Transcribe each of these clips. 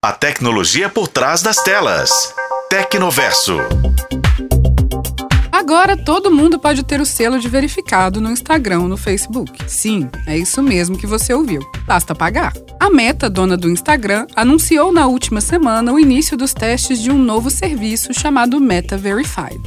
A tecnologia por trás das telas. Tecnoverso. Agora todo mundo pode ter o selo de verificado no Instagram ou no Facebook. Sim, é isso mesmo que você ouviu. Basta pagar. A Meta, dona do Instagram, anunciou na última semana o início dos testes de um novo serviço chamado Meta Verified.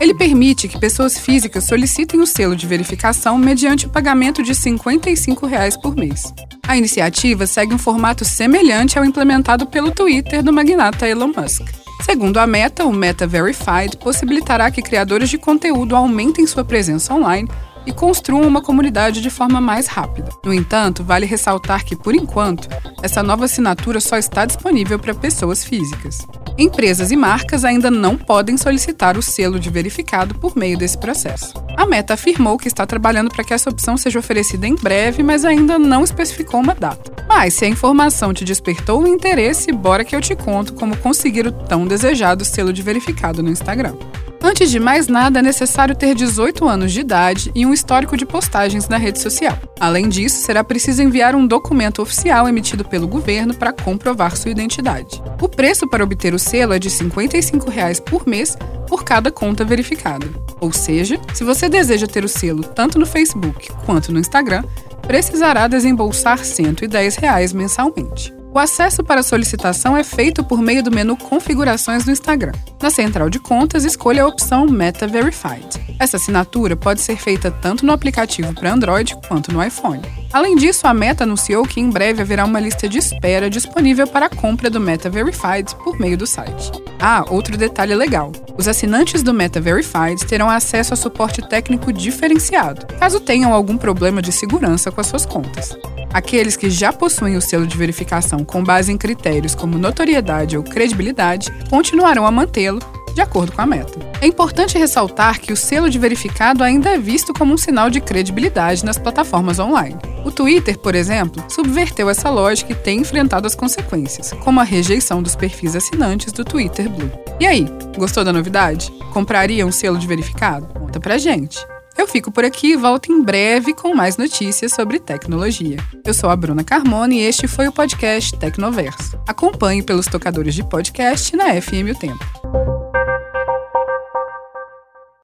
Ele permite que pessoas físicas solicitem o selo de verificação mediante o pagamento de 55 reais por mês. A iniciativa segue um formato semelhante ao implementado pelo Twitter do magnata Elon Musk. Segundo a Meta, o Meta Verified possibilitará que criadores de conteúdo aumentem sua presença online e construam uma comunidade de forma mais rápida. No entanto, vale ressaltar que, por enquanto, essa nova assinatura só está disponível para pessoas físicas. Empresas e marcas ainda não podem solicitar o selo de verificado por meio desse processo. A Meta afirmou que está trabalhando para que essa opção seja oferecida em breve, mas ainda não especificou uma data. Mas se a informação te despertou o interesse, bora que eu te conto como conseguir o tão desejado selo de verificado no Instagram. Antes de mais nada, é necessário ter 18 anos de idade e um histórico de postagens na rede social. Além disso, será preciso enviar um documento oficial emitido pelo governo para comprovar sua identidade. O preço para obter o selo é de 55 reais por mês por cada conta verificada. Ou seja, se você deseja ter o selo tanto no Facebook quanto no Instagram, precisará desembolsar 110 reais mensalmente. O acesso para a solicitação é feito por meio do menu Configurações do Instagram. Na central de contas, escolha a opção Meta Verified. Essa assinatura pode ser feita tanto no aplicativo para Android quanto no iPhone. Além disso, a Meta anunciou que em breve haverá uma lista de espera disponível para a compra do Meta Verified por meio do site. Ah, outro detalhe legal: os assinantes do Meta Verified terão acesso a suporte técnico diferenciado, caso tenham algum problema de segurança com as suas contas. Aqueles que já possuem o selo de verificação com base em critérios como notoriedade ou credibilidade continuarão a mantê-lo de acordo com a meta. É importante ressaltar que o selo de verificado ainda é visto como um sinal de credibilidade nas plataformas online. O Twitter, por exemplo, subverteu essa lógica e tem enfrentado as consequências, como a rejeição dos perfis assinantes do Twitter Blue. E aí, gostou da novidade? Compraria um selo de verificado? Conta pra gente! Fico por aqui e volto em breve com mais notícias sobre tecnologia. Eu sou a Bruna Carmona e este foi o podcast Tecnoverso. Acompanhe pelos tocadores de podcast na FM O Tempo.